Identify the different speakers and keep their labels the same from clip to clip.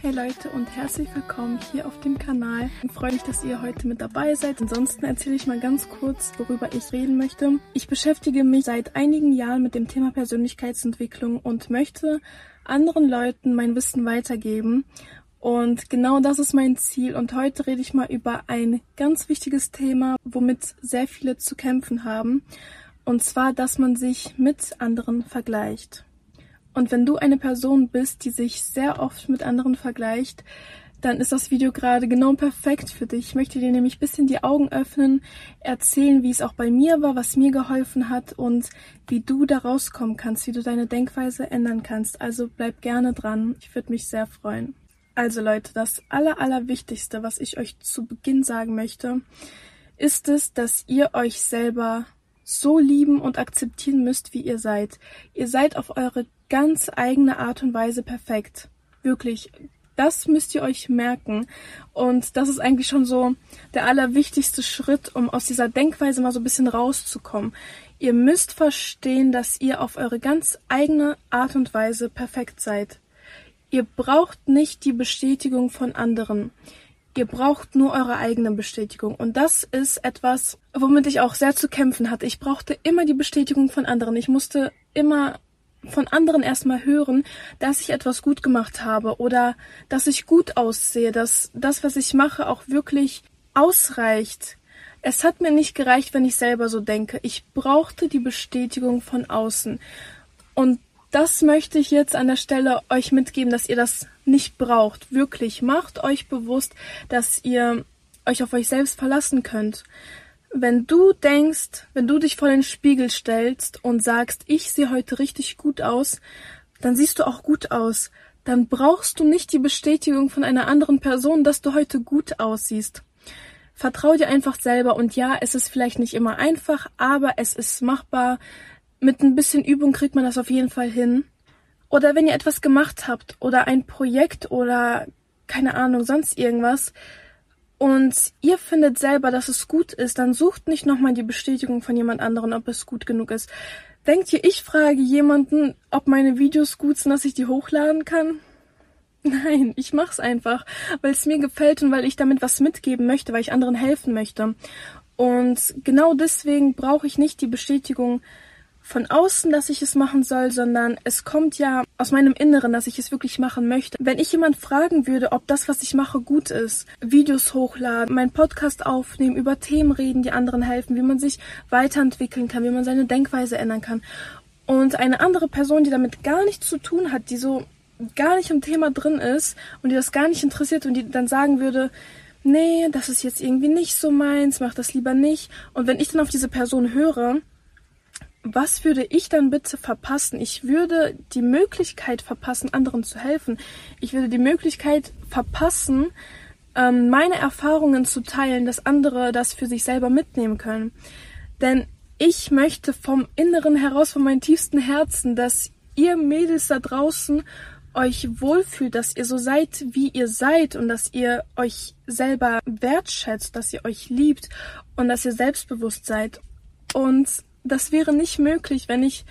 Speaker 1: Hey Leute und herzlich willkommen hier auf dem Kanal. Ich freue mich, dass ihr heute mit dabei seid. Ansonsten erzähle ich mal ganz kurz, worüber ich reden möchte. Ich beschäftige mich seit einigen Jahren mit dem Thema Persönlichkeitsentwicklung und möchte anderen Leuten mein Wissen weitergeben. Und genau das ist mein Ziel. Und heute rede ich mal über ein ganz wichtiges Thema, womit sehr viele zu kämpfen haben. Und zwar, dass man sich mit anderen vergleicht. Und wenn du eine Person bist, die sich sehr oft mit anderen vergleicht, dann ist das Video gerade genau perfekt für dich. Ich möchte dir nämlich ein bisschen die Augen öffnen, erzählen, wie es auch bei mir war, was mir geholfen hat und wie du da rauskommen kannst, wie du deine Denkweise ändern kannst. Also bleib gerne dran. Ich würde mich sehr freuen. Also Leute, das aller, allerwichtigste, was ich euch zu Beginn sagen möchte, ist es, dass ihr euch selber so lieben und akzeptieren müsst, wie ihr seid. Ihr seid auf eure ganz eigene Art und Weise perfekt. Wirklich. Das müsst ihr euch merken. Und das ist eigentlich schon so der allerwichtigste Schritt, um aus dieser Denkweise mal so ein bisschen rauszukommen. Ihr müsst verstehen, dass ihr auf eure ganz eigene Art und Weise perfekt seid. Ihr braucht nicht die Bestätigung von anderen. Ihr braucht nur eure eigene Bestätigung. Und das ist etwas, womit ich auch sehr zu kämpfen hatte. Ich brauchte immer die Bestätigung von anderen. Ich musste immer von anderen erstmal hören, dass ich etwas gut gemacht habe oder dass ich gut aussehe, dass das, was ich mache, auch wirklich ausreicht. Es hat mir nicht gereicht, wenn ich selber so denke. Ich brauchte die Bestätigung von außen. Und das möchte ich jetzt an der Stelle euch mitgeben, dass ihr das nicht braucht. Wirklich macht euch bewusst, dass ihr euch auf euch selbst verlassen könnt. Wenn du denkst, wenn du dich vor den Spiegel stellst und sagst, ich sehe heute richtig gut aus, dann siehst du auch gut aus. Dann brauchst du nicht die Bestätigung von einer anderen Person, dass du heute gut aussiehst. Vertrau dir einfach selber und ja, es ist vielleicht nicht immer einfach, aber es ist machbar mit ein bisschen Übung kriegt man das auf jeden Fall hin. Oder wenn ihr etwas gemacht habt oder ein Projekt oder keine Ahnung, sonst irgendwas und ihr findet selber, dass es gut ist, dann sucht nicht nochmal die Bestätigung von jemand anderen, ob es gut genug ist. Denkt ihr, ich frage jemanden, ob meine Videos gut sind, dass ich die hochladen kann? Nein, ich mach's einfach, weil es mir gefällt und weil ich damit was mitgeben möchte, weil ich anderen helfen möchte. Und genau deswegen brauche ich nicht die Bestätigung von außen, dass ich es machen soll, sondern es kommt ja aus meinem Inneren, dass ich es wirklich machen möchte. Wenn ich jemand fragen würde, ob das, was ich mache, gut ist, Videos hochladen, meinen Podcast aufnehmen, über Themen reden, die anderen helfen, wie man sich weiterentwickeln kann, wie man seine Denkweise ändern kann. Und eine andere Person, die damit gar nichts zu tun hat, die so gar nicht im Thema drin ist und die das gar nicht interessiert und die dann sagen würde, nee, das ist jetzt irgendwie nicht so meins, mach das lieber nicht. Und wenn ich dann auf diese Person höre, was würde ich dann bitte verpassen? Ich würde die Möglichkeit verpassen, anderen zu helfen. Ich würde die Möglichkeit verpassen, ähm, meine Erfahrungen zu teilen, dass andere das für sich selber mitnehmen können. Denn ich möchte vom Inneren heraus, von meinem tiefsten Herzen, dass ihr Mädels da draußen euch wohlfühlt, dass ihr so seid, wie ihr seid und dass ihr euch selber wertschätzt, dass ihr euch liebt und dass ihr selbstbewusst seid. Und das wäre nicht möglich, wenn ich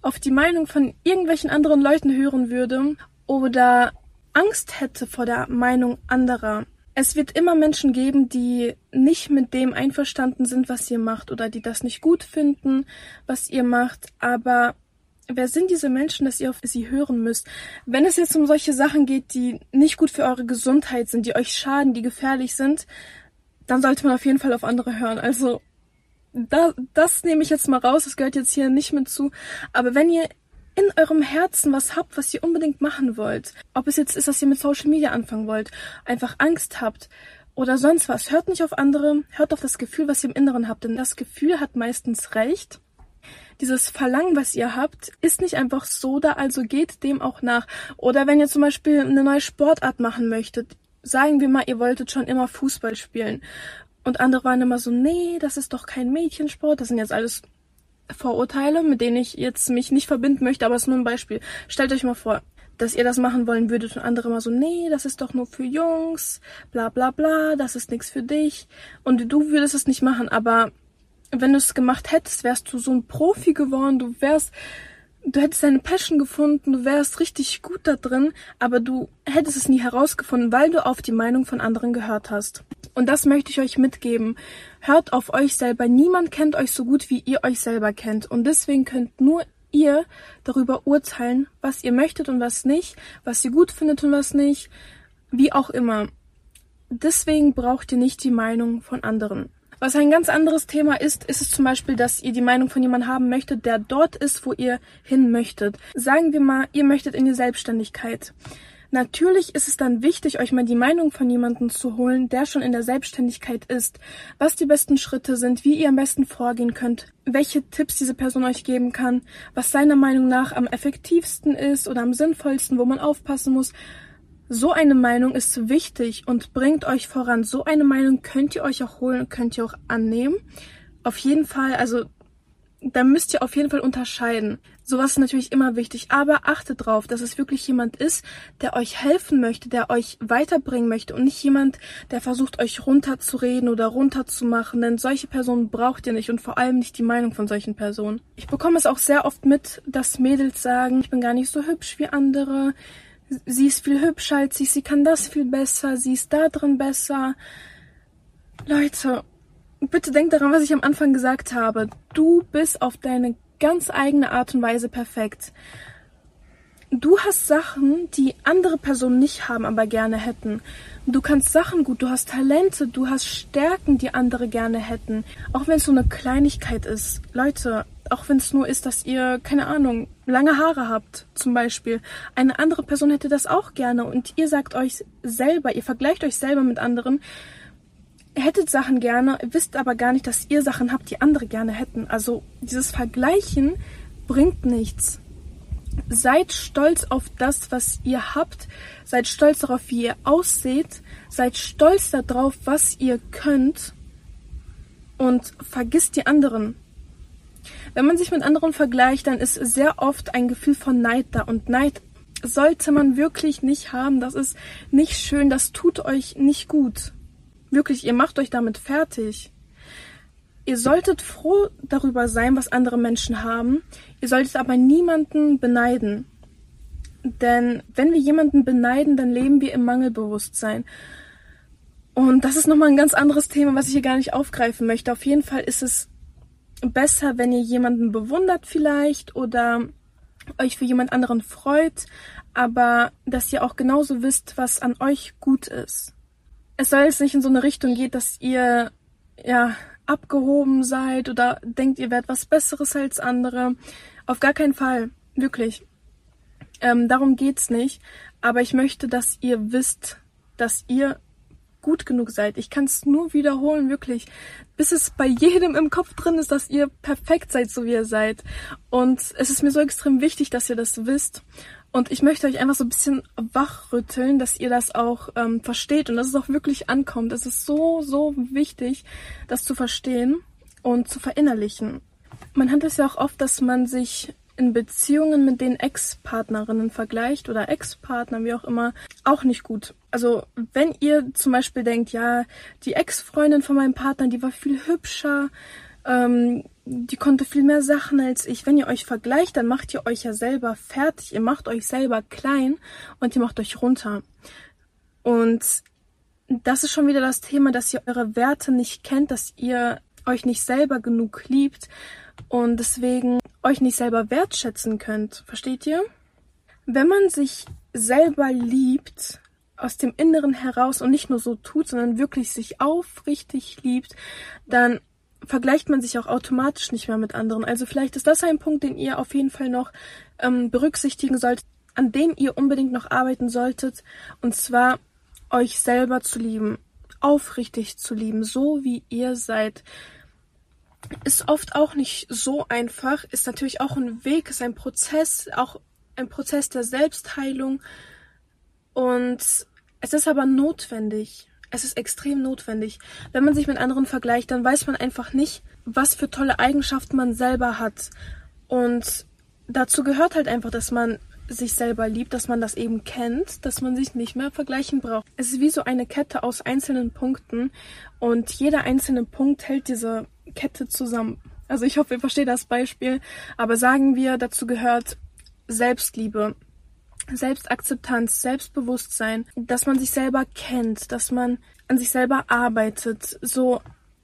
Speaker 1: auf die Meinung von irgendwelchen anderen Leuten hören würde oder Angst hätte vor der Meinung anderer. Es wird immer Menschen geben, die nicht mit dem einverstanden sind, was ihr macht oder die das nicht gut finden, was ihr macht, aber wer sind diese Menschen, dass ihr auf sie hören müsst? Wenn es jetzt um solche Sachen geht, die nicht gut für eure Gesundheit sind, die euch schaden, die gefährlich sind, dann sollte man auf jeden Fall auf andere hören. Also da, das nehme ich jetzt mal raus, das gehört jetzt hier nicht mit zu. Aber wenn ihr in eurem Herzen was habt, was ihr unbedingt machen wollt, ob es jetzt ist, dass ihr mit Social Media anfangen wollt, einfach Angst habt oder sonst was, hört nicht auf andere, hört auf das Gefühl, was ihr im Inneren habt, denn das Gefühl hat meistens recht. Dieses Verlangen, was ihr habt, ist nicht einfach so da, also geht dem auch nach. Oder wenn ihr zum Beispiel eine neue Sportart machen möchtet, sagen wir mal, ihr wolltet schon immer Fußball spielen und andere waren immer so, nee, das ist doch kein Mädchensport. Das sind jetzt alles Vorurteile, mit denen ich jetzt mich nicht verbinden möchte, aber es ist nur ein Beispiel. Stellt euch mal vor, dass ihr das machen wollen würdet und andere immer so, nee, das ist doch nur für Jungs, bla bla bla, das ist nichts für dich. Und du würdest es nicht machen, aber wenn du es gemacht hättest, wärst du so ein Profi geworden, du wärst du hättest deine Passion gefunden, du wärst richtig gut da drin, aber du hättest es nie herausgefunden, weil du auf die Meinung von anderen gehört hast. Und das möchte ich euch mitgeben. Hört auf euch selber. Niemand kennt euch so gut, wie ihr euch selber kennt. Und deswegen könnt nur ihr darüber urteilen, was ihr möchtet und was nicht, was ihr gut findet und was nicht, wie auch immer. Deswegen braucht ihr nicht die Meinung von anderen. Was ein ganz anderes Thema ist, ist es zum Beispiel, dass ihr die Meinung von jemandem haben möchtet, der dort ist, wo ihr hin möchtet. Sagen wir mal, ihr möchtet in die Selbstständigkeit. Natürlich ist es dann wichtig, euch mal die Meinung von jemandem zu holen, der schon in der Selbstständigkeit ist, was die besten Schritte sind, wie ihr am besten vorgehen könnt, welche Tipps diese Person euch geben kann, was seiner Meinung nach am effektivsten ist oder am sinnvollsten, wo man aufpassen muss. So eine Meinung ist wichtig und bringt euch voran. So eine Meinung könnt ihr euch auch holen, könnt ihr auch annehmen. Auf jeden Fall, also da müsst ihr auf jeden Fall unterscheiden. Sowas ist natürlich immer wichtig, aber achtet drauf, dass es wirklich jemand ist, der euch helfen möchte, der euch weiterbringen möchte und nicht jemand, der versucht, euch runterzureden oder runterzumachen, denn solche Personen braucht ihr nicht und vor allem nicht die Meinung von solchen Personen. Ich bekomme es auch sehr oft mit, dass Mädels sagen, ich bin gar nicht so hübsch wie andere, sie ist viel hübscher als ich, sie kann das viel besser, sie ist da drin besser. Leute, bitte denkt daran, was ich am Anfang gesagt habe. Du bist auf deine ganz eigene Art und Weise perfekt. Du hast Sachen, die andere Personen nicht haben, aber gerne hätten. Du kannst Sachen gut, du hast Talente, du hast Stärken, die andere gerne hätten. Auch wenn es so eine Kleinigkeit ist. Leute, auch wenn es nur ist, dass ihr, keine Ahnung, lange Haare habt, zum Beispiel. Eine andere Person hätte das auch gerne und ihr sagt euch selber, ihr vergleicht euch selber mit anderen, hättet Sachen gerne, wisst aber gar nicht, dass ihr Sachen habt, die andere gerne hätten. Also dieses Vergleichen bringt nichts. Seid stolz auf das, was ihr habt. Seid stolz darauf, wie ihr ausseht. Seid stolz darauf, was ihr könnt. Und vergisst die anderen. Wenn man sich mit anderen vergleicht, dann ist sehr oft ein Gefühl von Neid da. Und Neid sollte man wirklich nicht haben. Das ist nicht schön. Das tut euch nicht gut. Wirklich, ihr macht euch damit fertig. Ihr solltet froh darüber sein, was andere Menschen haben. Ihr solltet aber niemanden beneiden. Denn wenn wir jemanden beneiden, dann leben wir im Mangelbewusstsein. Und das ist nochmal ein ganz anderes Thema, was ich hier gar nicht aufgreifen möchte. Auf jeden Fall ist es besser, wenn ihr jemanden bewundert vielleicht oder euch für jemand anderen freut, aber dass ihr auch genauso wisst, was an euch gut ist. Es soll jetzt nicht in so eine Richtung gehen, dass ihr ja abgehoben seid oder denkt, ihr werdet was Besseres als andere. Auf gar keinen Fall. Wirklich. Ähm, darum geht's nicht. Aber ich möchte, dass ihr wisst, dass ihr gut genug seid. Ich kann es nur wiederholen, wirklich, bis es bei jedem im Kopf drin ist, dass ihr perfekt seid, so wie ihr seid. Und es ist mir so extrem wichtig, dass ihr das wisst. Und ich möchte euch einfach so ein bisschen wachrütteln, dass ihr das auch ähm, versteht und dass es auch wirklich ankommt. Es ist so, so wichtig, das zu verstehen und zu verinnerlichen. Man hat es ja auch oft, dass man sich in Beziehungen mit den Ex-Partnerinnen vergleicht oder Ex-Partner, wie auch immer, auch nicht gut. Also wenn ihr zum Beispiel denkt, ja, die Ex-Freundin von meinem Partner, die war viel hübscher, ähm, die konnte viel mehr Sachen als ich. Wenn ihr euch vergleicht, dann macht ihr euch ja selber fertig. Ihr macht euch selber klein und ihr macht euch runter. Und das ist schon wieder das Thema, dass ihr eure Werte nicht kennt, dass ihr euch nicht selber genug liebt und deswegen euch nicht selber wertschätzen könnt. Versteht ihr? Wenn man sich selber liebt, aus dem Inneren heraus und nicht nur so tut, sondern wirklich sich aufrichtig liebt, dann vergleicht man sich auch automatisch nicht mehr mit anderen. Also vielleicht ist das ein Punkt, den ihr auf jeden Fall noch ähm, berücksichtigen solltet, an dem ihr unbedingt noch arbeiten solltet, und zwar euch selber zu lieben, aufrichtig zu lieben, so wie ihr seid. Ist oft auch nicht so einfach, ist natürlich auch ein Weg, ist ein Prozess, auch ein Prozess der Selbstheilung. Und es ist aber notwendig. Es ist extrem notwendig. Wenn man sich mit anderen vergleicht, dann weiß man einfach nicht, was für tolle Eigenschaften man selber hat. Und dazu gehört halt einfach, dass man sich selber liebt, dass man das eben kennt, dass man sich nicht mehr vergleichen braucht. Es ist wie so eine Kette aus einzelnen Punkten und jeder einzelne Punkt hält diese Kette zusammen. Also ich hoffe, ihr versteht das Beispiel. Aber sagen wir, dazu gehört Selbstliebe, Selbstakzeptanz, Selbstbewusstsein, dass man sich selber kennt, dass man an sich selber arbeitet. So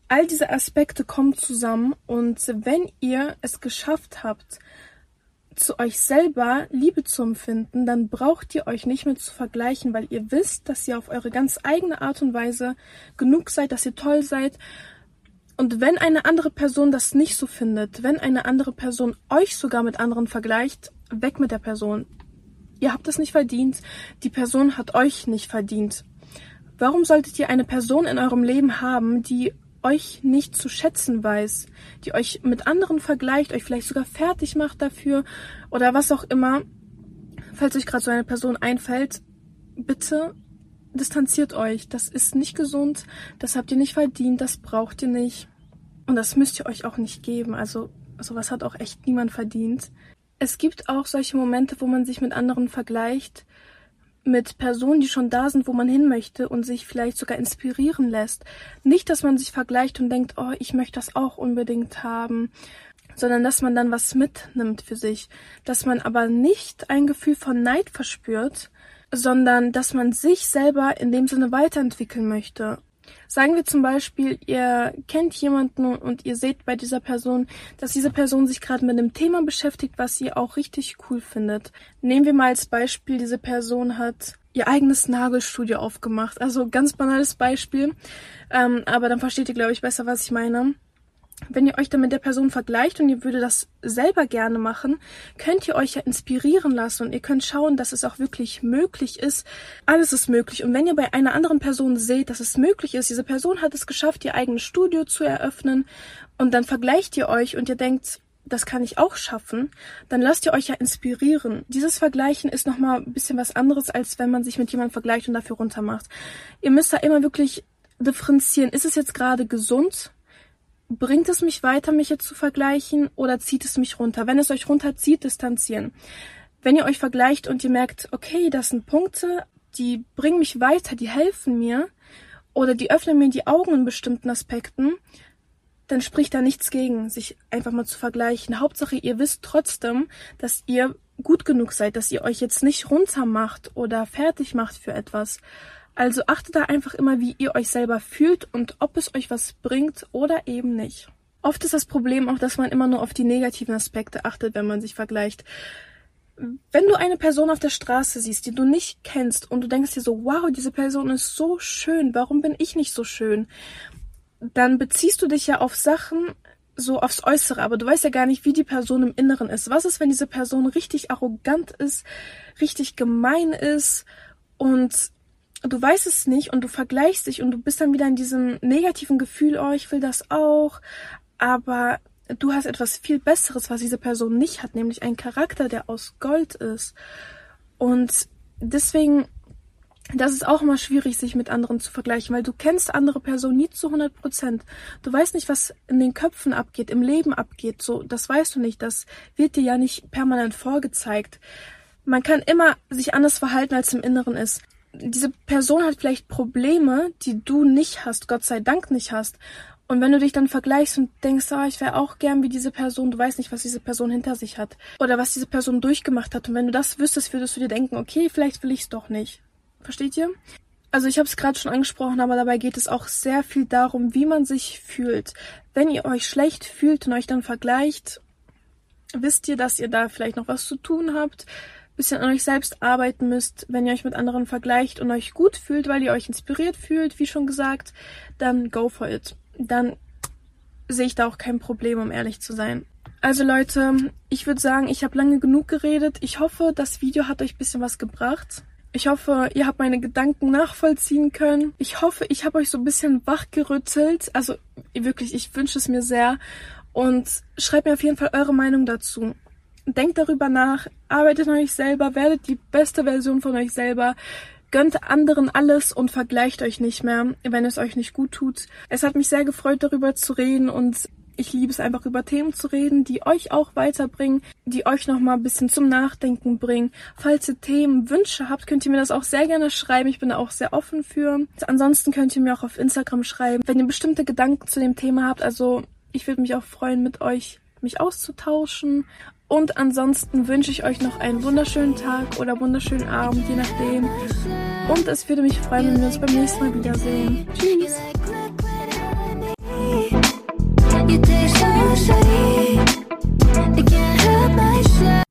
Speaker 1: all diese Aspekte kommen zusammen und wenn ihr es geschafft habt, zu euch selber Liebe zu empfinden, dann braucht ihr euch nicht mehr zu vergleichen, weil ihr wisst, dass ihr auf eure ganz eigene Art und Weise genug seid, dass ihr toll seid. Und wenn eine andere Person das nicht so findet, wenn eine andere Person euch sogar mit anderen vergleicht, weg mit der Person. Ihr habt es nicht verdient, die Person hat euch nicht verdient. Warum solltet ihr eine Person in eurem Leben haben, die euch nicht zu schätzen weiß, die euch mit anderen vergleicht, euch vielleicht sogar fertig macht dafür oder was auch immer, falls euch gerade so eine Person einfällt, bitte distanziert euch. Das ist nicht gesund, das habt ihr nicht verdient, das braucht ihr nicht. Und das müsst ihr euch auch nicht geben. Also sowas hat auch echt niemand verdient. Es gibt auch solche Momente, wo man sich mit anderen vergleicht, mit Personen, die schon da sind, wo man hin möchte und sich vielleicht sogar inspirieren lässt. Nicht, dass man sich vergleicht und denkt, oh, ich möchte das auch unbedingt haben, sondern dass man dann was mitnimmt für sich, dass man aber nicht ein Gefühl von Neid verspürt, sondern dass man sich selber in dem Sinne weiterentwickeln möchte Sagen wir zum Beispiel, ihr kennt jemanden und ihr seht bei dieser Person, dass diese Person sich gerade mit einem Thema beschäftigt, was ihr auch richtig cool findet. Nehmen wir mal als Beispiel, diese Person hat ihr eigenes Nagelstudio aufgemacht. Also ganz banales Beispiel, ähm, aber dann versteht ihr, glaube ich, besser, was ich meine wenn ihr euch dann mit der Person vergleicht und ihr würdet das selber gerne machen, könnt ihr euch ja inspirieren lassen und ihr könnt schauen, dass es auch wirklich möglich ist. Alles ist möglich. Und wenn ihr bei einer anderen Person seht, dass es möglich ist, diese Person hat es geschafft, ihr eigenes Studio zu eröffnen und dann vergleicht ihr euch und ihr denkt, das kann ich auch schaffen, dann lasst ihr euch ja inspirieren. Dieses Vergleichen ist nochmal ein bisschen was anderes, als wenn man sich mit jemandem vergleicht und dafür runtermacht. Ihr müsst da immer wirklich differenzieren. Ist es jetzt gerade gesund? Bringt es mich weiter, mich jetzt zu vergleichen oder zieht es mich runter? Wenn es euch runterzieht, distanzieren. Wenn ihr euch vergleicht und ihr merkt, okay, das sind Punkte, die bringen mich weiter, die helfen mir oder die öffnen mir die Augen in bestimmten Aspekten, dann spricht da nichts gegen, sich einfach mal zu vergleichen. Hauptsache, ihr wisst trotzdem, dass ihr gut genug seid, dass ihr euch jetzt nicht runter macht oder fertig macht für etwas. Also achtet da einfach immer, wie ihr euch selber fühlt und ob es euch was bringt oder eben nicht. Oft ist das Problem auch, dass man immer nur auf die negativen Aspekte achtet, wenn man sich vergleicht. Wenn du eine Person auf der Straße siehst, die du nicht kennst und du denkst dir so, wow, diese Person ist so schön, warum bin ich nicht so schön? Dann beziehst du dich ja auf Sachen, so aufs Äußere, aber du weißt ja gar nicht, wie die Person im Inneren ist. Was ist, wenn diese Person richtig arrogant ist, richtig gemein ist und du weißt es nicht und du vergleichst dich und du bist dann wieder in diesem negativen Gefühl, oh, ich will das auch, aber du hast etwas viel Besseres, was diese Person nicht hat, nämlich einen Charakter, der aus Gold ist. Und deswegen, das ist auch immer schwierig, sich mit anderen zu vergleichen, weil du kennst andere Personen nie zu 100 Prozent. Du weißt nicht, was in den Köpfen abgeht, im Leben abgeht, so, das weißt du nicht, das wird dir ja nicht permanent vorgezeigt. Man kann immer sich anders verhalten, als im Inneren ist diese Person hat vielleicht Probleme, die du nicht hast, Gott sei Dank nicht hast. Und wenn du dich dann vergleichst und denkst, ah, ich wäre auch gern wie diese Person, du weißt nicht, was diese Person hinter sich hat oder was diese Person durchgemacht hat. Und wenn du das wüsstest, würdest du dir denken, okay, vielleicht will ich es doch nicht. Versteht ihr? Also ich habe es gerade schon angesprochen, aber dabei geht es auch sehr viel darum, wie man sich fühlt. Wenn ihr euch schlecht fühlt und euch dann vergleicht, wisst ihr, dass ihr da vielleicht noch was zu tun habt, bisschen an euch selbst arbeiten müsst, wenn ihr euch mit anderen vergleicht und euch gut fühlt, weil ihr euch inspiriert fühlt, wie schon gesagt, dann go for it. Dann sehe ich da auch kein Problem, um ehrlich zu sein. Also Leute, ich würde sagen, ich habe lange genug geredet. Ich hoffe, das Video hat euch ein bisschen was gebracht. Ich hoffe, ihr habt meine Gedanken nachvollziehen können. Ich hoffe, ich habe euch so ein bisschen wachgerüttelt. Also wirklich, ich wünsche es mir sehr. Und schreibt mir auf jeden Fall eure Meinung dazu denkt darüber nach, arbeitet an euch selber, werdet die beste Version von euch selber, gönnt anderen alles und vergleicht euch nicht mehr, wenn es euch nicht gut tut. Es hat mich sehr gefreut, darüber zu reden und ich liebe es einfach über Themen zu reden, die euch auch weiterbringen, die euch nochmal ein bisschen zum Nachdenken bringen. Falls ihr Themen, Wünsche habt, könnt ihr mir das auch sehr gerne schreiben. Ich bin da auch sehr offen für. Ansonsten könnt ihr mir auch auf Instagram schreiben, wenn ihr bestimmte Gedanken zu dem Thema habt. Also Ich würde mich auch freuen, mit euch mich auszutauschen. Und ansonsten wünsche ich euch noch einen wunderschönen Tag oder wunderschönen Abend, je nachdem. Und es würde mich freuen, wenn wir uns beim nächsten Mal wiedersehen. Tschüss!
Speaker 2: You taste so sweet. It can't help myself.